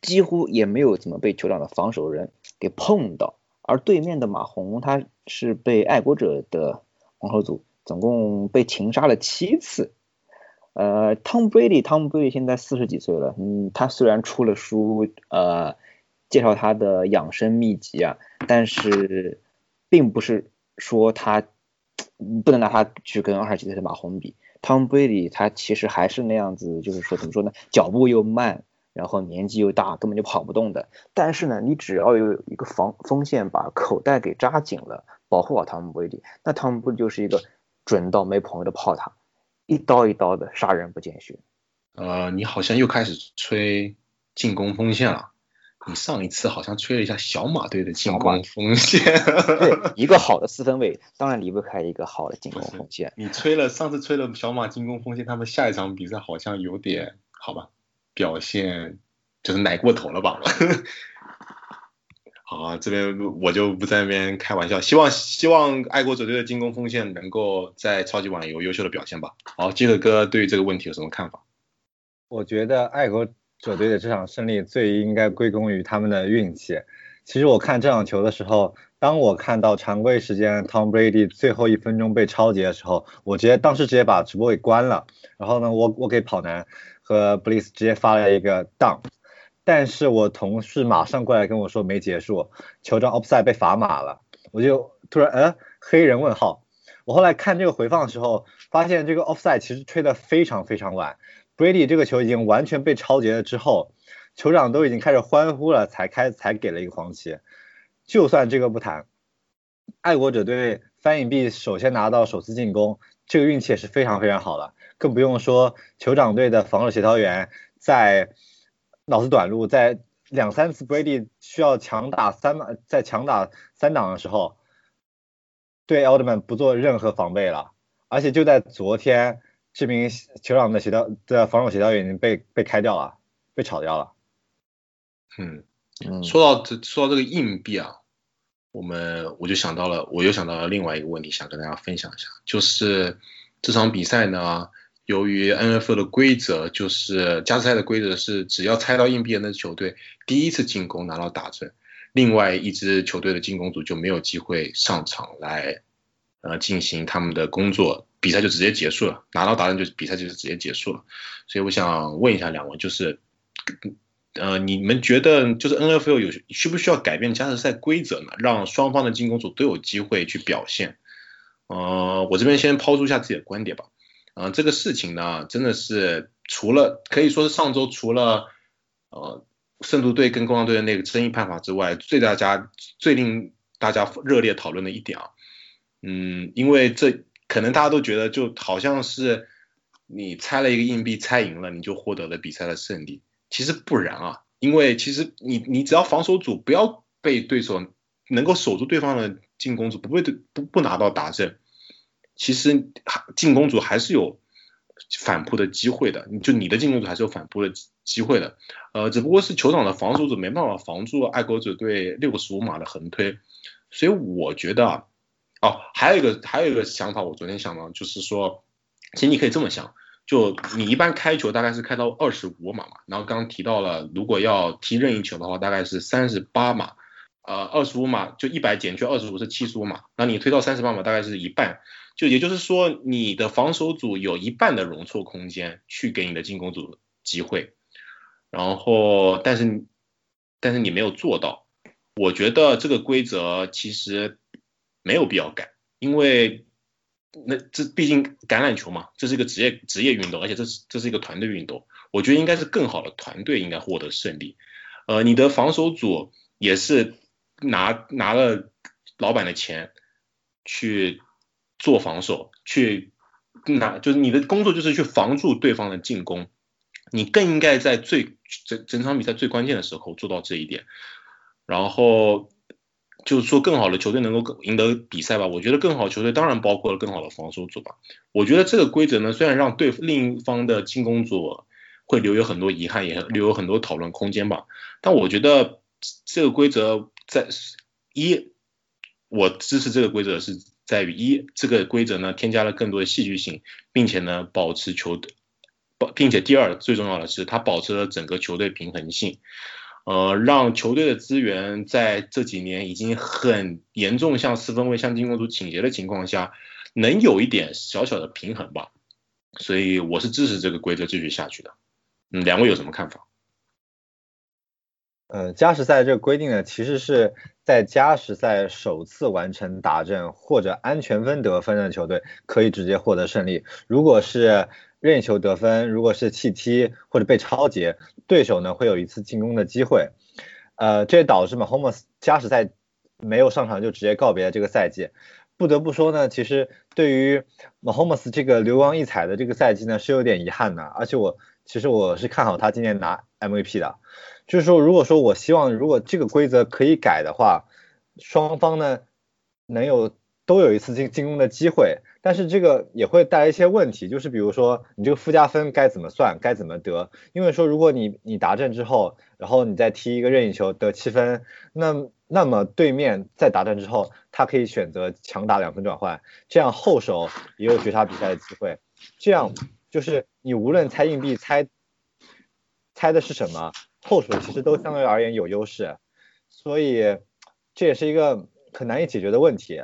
几乎也没有怎么被酋长的防守人给碰到。而对面的马洪，他是被爱国者的防守组总共被擒杀了七次。呃，Tom Brady，Tom Brady 现在四十几岁了，嗯，他虽然出了书，呃，介绍他的养生秘籍啊，但是并不是说他不能拿他去跟二十几岁的马洪比。Tom Brady 他其实还是那样子，就是说怎么说呢，脚步又慢，然后年纪又大，根本就跑不动的。但是呢，你只要有一个防锋线把口袋给扎紧了，保护好 Tom Brady，那 Tom Brady 就是一个准到没朋友的炮塔。一刀一刀的杀人不见血。呃，你好像又开始吹进攻锋线了。你上一次好像吹了一下小马队的进攻锋线。对，一个好的四分卫当然离不开一个好的进攻锋线。你吹了上次吹了小马进攻锋线，他们下一场比赛好像有点好吧，表现就是奶过头了吧？好，这边我就不在那边开玩笑，希望希望爱国者队的进攻锋线能够在超级碗有优秀的表现吧。好，基德哥对于这个问题有什么看法？我觉得爱国者队的这场胜利最应该归功于他们的运气。其实我看这场球的时候，当我看到常规时间 Tom Brady 最后一分钟被超截的时候，我直接当时直接把直播给关了，然后呢，我我给跑男和 Bliss 直接发了一个 down。但是我同事马上过来跟我说没结束，酋长 offside 被罚码了，我就突然呃黑人问号。我后来看这个回放的时候，发现这个 offside 其实吹得非常非常晚，Brady 这个球已经完全被超截了之后，酋长都已经开始欢呼了，才开才给了一个黄旗。就算这个不谈，爱国者队翻影币首先拿到首次进攻，这个运气也是非常非常好了，更不用说酋长队的防守协调员在。脑子短路，在两三次 Brady 需要强打三在强打三档的时候，对 Eldman 不做任何防备了，而且就在昨天，这名酋长的协调的防守协调员已经被被开掉了，被炒掉了。嗯，说到这说到这个硬币啊，我们我就想到了，我又想到了另外一个问题，想跟大家分享一下，就是这场比赛呢。由于 NFL 的规则就是加时赛的规则是，只要猜到硬币的那支球队第一次进攻拿到打针，另外一支球队的进攻组就没有机会上场来呃进行他们的工作，比赛就直接结束了，拿到打针就比赛就是直接结束了。所以我想问一下两位，就是呃你们觉得就是 NFL 有需不需要改变加时赛规则呢？让双方的进攻组都有机会去表现？呃，我这边先抛出一下自己的观点吧。啊，这个事情呢，真的是除了可以说是上周除了呃圣徒队跟公羊队的那个争议判罚之外，最大家最令大家热烈讨论的一点啊，嗯，因为这可能大家都觉得就好像是你猜了一个硬币猜赢了，你就获得了比赛的胜利，其实不然啊，因为其实你你只要防守组不要被对手能够守住对方的进攻组，不被对不不拿到达阵。其实进攻组还是有反扑的机会的，就你的进攻组还是有反扑的机会的，呃，只不过是球场的防守组没办法防住爱国者队六个十五码的横推，所以我觉得啊，哦，还有一个还有一个想法，我昨天想到就是说，其实你可以这么想，就你一般开球大概是开到二十五码嘛，然后刚刚提到了，如果要踢任意球的话，大概是三十八码。呃，二十五码就一百减去二十五是七十五码，那你推到三十八码大概是一半，就也就是说你的防守组有一半的容错空间去给你的进攻组机会，然后但是但是你没有做到，我觉得这个规则其实没有必要改，因为那这毕竟橄榄球嘛，这是一个职业职业运动，而且这是这是一个团队运动，我觉得应该是更好的团队应该获得胜利，呃，你的防守组也是。拿拿了老板的钱去做防守，去拿就是你的工作就是去防住对方的进攻，你更应该在最整整场比赛最关键的时候做到这一点，然后就是说更好的球队能够赢得比赛吧。我觉得更好的球队当然包括了更好的防守组吧。我觉得这个规则呢，虽然让对另一方的进攻组会留有很多遗憾，也留有很多讨论空间吧，但我觉得这个规则。在一，我支持这个规则是在于一，这个规则呢添加了更多的戏剧性，并且呢保持球队，保，并且第二最重要的是它保持了整个球队平衡性，呃，让球队的资源在这几年已经很严重向四分卫向进攻组倾斜的情况下，能有一点小小的平衡吧，所以我是支持这个规则继续下去的，嗯，两位有什么看法？呃，加时赛这个规定呢，其实是在加时赛首次完成打阵或者安全分得分的球队可以直接获得胜利。如果是任意球得分，如果是弃踢或者被超截，对手呢会有一次进攻的机会。呃，这也导致嘛，Homes 加时赛没有上场就直接告别了这个赛季。不得不说呢，其实对于 homes 这个流光溢彩的这个赛季呢是有点遗憾的。而且我其实我是看好他今年拿 MVP 的。就是说，如果说我希望，如果这个规则可以改的话，双方呢能有都有一次进进攻的机会，但是这个也会带来一些问题，就是比如说你这个附加分该怎么算，该怎么得？因为说如果你你达阵之后，然后你再踢一个任意球得七分，那那么对面在达阵之后，他可以选择强打两分转换，这样后手也有绝杀比赛的机会，这样就是你无论猜硬币猜猜的是什么。后手其实都相对而言有优势，所以这也是一个很难以解决的问题。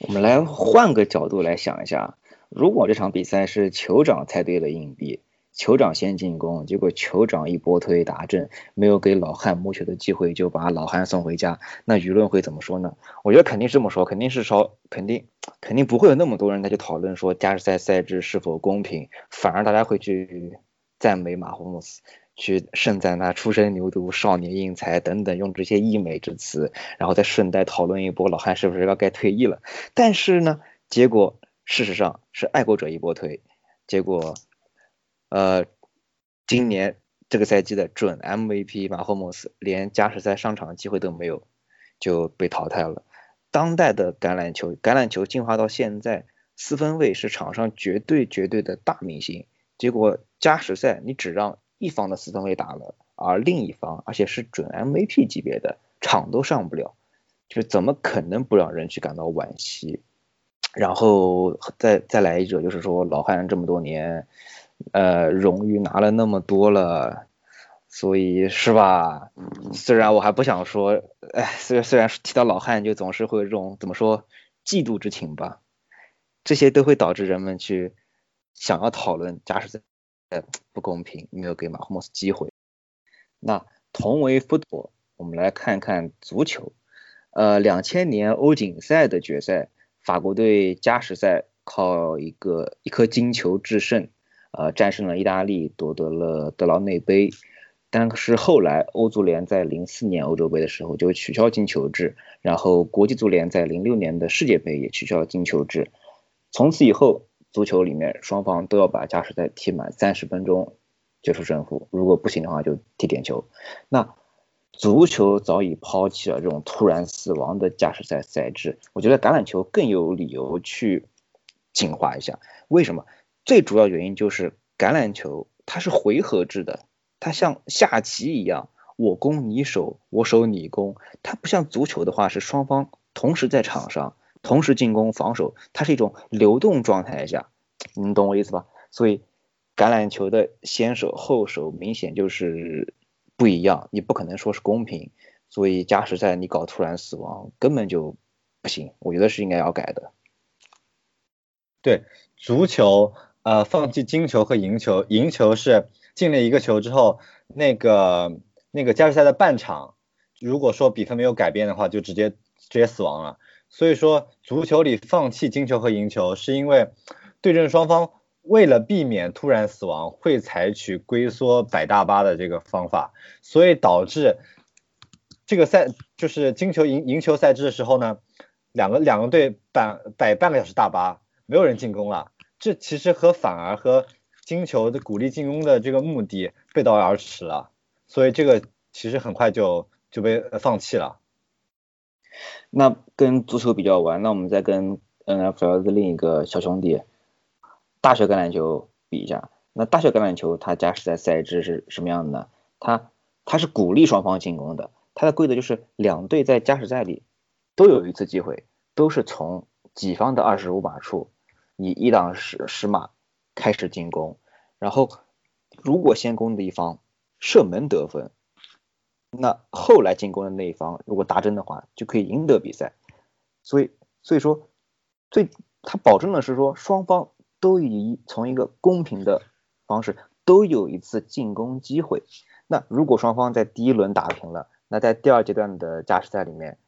我们来换个角度来想一下，如果这场比赛是酋长猜对了硬币，酋长先进攻，结果酋长一波推打阵，没有给老汉摸球的机会，就把老汉送回家，那舆论会怎么说呢？我觉得肯定是这么说，肯定是说，肯定肯定不会有那么多人再去讨论说加时赛赛制是否公平，反而大家会去赞美马霍姆斯。去盛赞他初生牛犊、少年英才等等，用这些溢美之词，然后再顺带讨论一波老汉是不是要该退役了。但是呢，结果事实上是爱国者一波推，结果，呃，今年这个赛季的准 MVP 马霍姆斯连加时赛上场的机会都没有，就被淘汰了。当代的橄榄球，橄榄球进化到现在，四分卫是场上绝对绝对的大明星，结果加时赛你只让。一方的四分卫打了，而另一方，而且是准 MVP 级别的，场都上不了，就怎么可能不让人去感到惋惜？然后再再来一者，就是说老汉这么多年，呃，荣誉拿了那么多了，所以是吧？虽然我还不想说，哎，虽然虽然提到老汉，就总是会有这种怎么说嫉妒之情吧，这些都会导致人们去想要讨论加时赛。不公平，没有给马霍姆斯机会。那同为 football，我们来看看足球。呃，两千年欧锦赛的决赛，法国队加时赛靠一个一颗金球制胜，呃，战胜了意大利，夺得了德劳内杯。但是后来欧足联在零四年欧洲杯的时候就取消金球制，然后国际足联在零六年的世界杯也取消了金球制。从此以后。足球里面，双方都要把加时赛踢满三十分钟，决出胜负。如果不行的话，就踢点球。那足球早已抛弃了这种突然死亡的加时赛赛制，我觉得橄榄球更有理由去进化一下。为什么？最主要原因就是橄榄球它是回合制的，它像下棋一样，我攻你守，我守你攻，它不像足球的话是双方同时在场上，同时进攻防守，它是一种流动状态下，你懂我意思吧？所以橄榄球的先手后手明显就是。不一样，你不可能说是公平，所以加时赛你搞突然死亡根本就不行，我觉得是应该要改的。对，足球呃放弃金球和银球，银球是进了一个球之后，那个那个加时赛的半场，如果说比分没有改变的话，就直接直接死亡了。所以说足球里放弃金球和银球，是因为对阵双方。为了避免突然死亡，会采取龟缩摆大巴的这个方法，所以导致这个赛就是金球赢赢球赛制的时候呢，两个两个队摆摆半个小时大巴，没有人进攻了。这其实和反而和金球的鼓励进攻的这个目的背道而驰了，所以这个其实很快就就被放弃了。那跟足球比较完，那我们再跟 NFL 的另一个小兄弟。大学橄榄球比一下，那大学橄榄球它加时赛赛制是什么样的呢？它它是鼓励双方进攻的，它的规则就是两队在加时赛里都有一次机会，都是从己方的二十五码处以一档十十码开始进攻，然后如果先攻的一方射门得分，那后来进攻的那一方如果达针的话，就可以赢得比赛。所以所以说最它保证的是说双方。都以从一个公平的方式都有一次进攻机会。那如果双方在第一轮打平了，那在第二阶段的加时赛里面，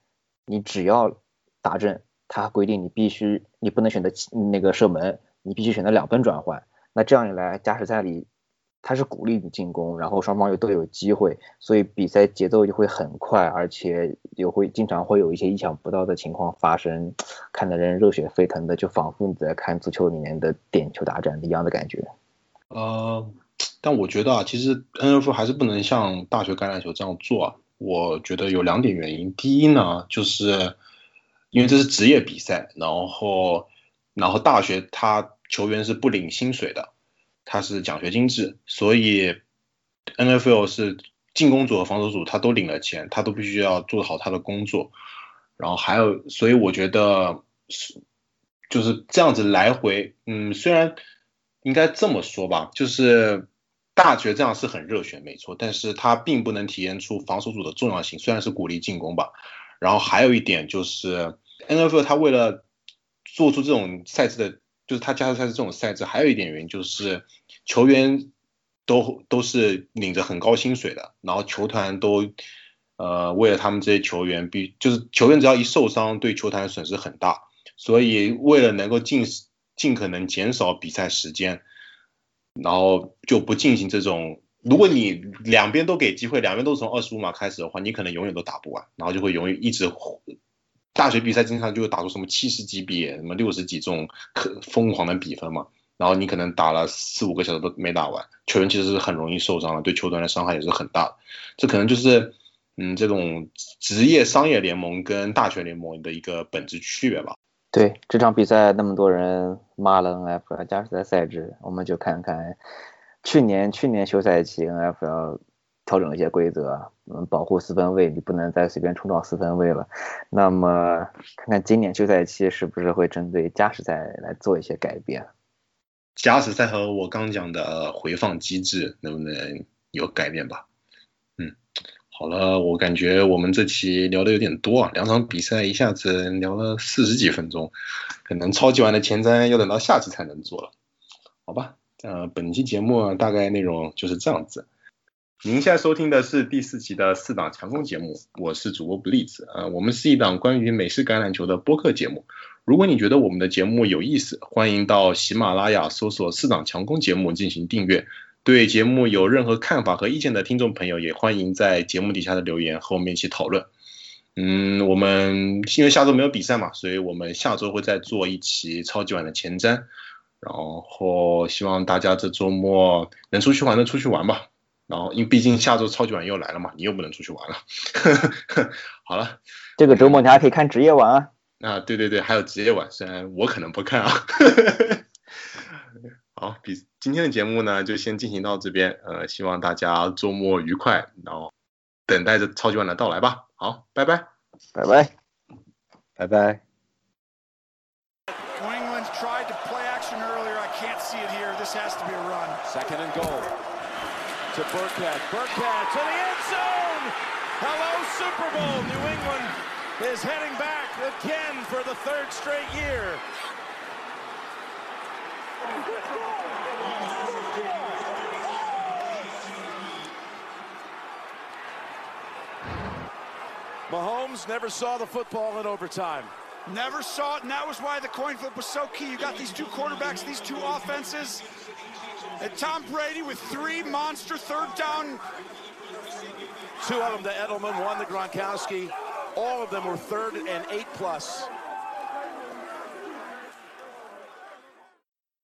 你只要打正，他规定你必须你不能选择那个射门，你必须选择两分转换。那这样一来，加时赛里。他是鼓励你进攻，然后双方又都有机会，所以比赛节奏就会很快，而且也会经常会有一些意想不到的情况发生，看得人热血沸腾的，就仿佛你在看足球里面的点球大战一样的感觉。呃，但我觉得啊，其实 N F 还是不能像大学橄榄球这样做啊。我觉得有两点原因，第一呢，就是因为这是职业比赛，然后然后大学他球员是不领薪水的。它是奖学金制，所以 NFL 是进攻组和防守组，他都领了钱，他都必须要做好他的工作。然后还有，所以我觉得是就是这样子来回，嗯，虽然应该这么说吧，就是大学这样是很热血，没错，但是它并不能体现出防守组的重要性，虽然是鼓励进攻吧。然后还有一点就是 NFL 它为了做出这种赛制的。就是他加时赛是这种赛制，还有一点原因就是球员都都是领着很高薪水的，然后球团都呃为了他们这些球员，必就是球员只要一受伤，对球团损失很大，所以为了能够尽尽可能减少比赛时间，然后就不进行这种。如果你两边都给机会，两边都从二十五码开始的话，你可能永远都打不完，然后就会永远一直。大学比赛经常就会打出什么七十几比什么六十几这种可疯狂的比分嘛，然后你可能打了四五个小时都没打完，球员其实是很容易受伤的，对球队的伤害也是很大的。这可能就是嗯这种职业商业联盟跟大学联盟的一个本质区别吧。对这场比赛那么多人骂了 NFL 加时赛赛制，我们就看看去年去年休赛期 NFL。调整了一些规则，嗯，保护四分卫，你不能再随便冲撞四分卫了。那么，看看今年休赛期是不是会针对加时赛来做一些改变？加时赛和我刚讲的回放机制能不能有改变吧？嗯，好了，我感觉我们这期聊的有点多啊，两场比赛一下子聊了四十几分钟，可能超级碗的前瞻要等到下期才能做了。好吧，呃，本期节目大概内容就是这样子。您现在收听的是第四期的四档强攻节目，我是主播不利子，呃，我们是一档关于美式橄榄球的播客节目。如果你觉得我们的节目有意思，欢迎到喜马拉雅搜索四档强攻节目进行订阅。对节目有任何看法和意见的听众朋友，也欢迎在节目底下的留言和我们一起讨论。嗯，我们因为下周没有比赛嘛，所以我们下周会再做一期超级碗的前瞻，然后希望大家这周末能出去玩的出去玩吧。然后因为毕竟下周超级碗又来了嘛，你又不能出去玩了。<laughs> 好了，这个周末你还可以看职业碗啊。啊，对对对，还有职业碗，虽然我可能不看啊。<laughs> 好，比今天的节目呢就先进行到这边，呃，希望大家周末愉快，然后等待着超级碗的到来吧。好，拜拜，拜拜，拜拜。To Burkhead. Burkhead to the end zone. Hello, Super Bowl. New England is heading back again for the third straight year. Mahomes never saw the football in overtime. Never saw it, and that was why the coin flip was so key. You got these two quarterbacks, these two offenses, and Tom Brady with three monster third down. Two of them to Edelman, one to Gronkowski. All of them were third and eight plus.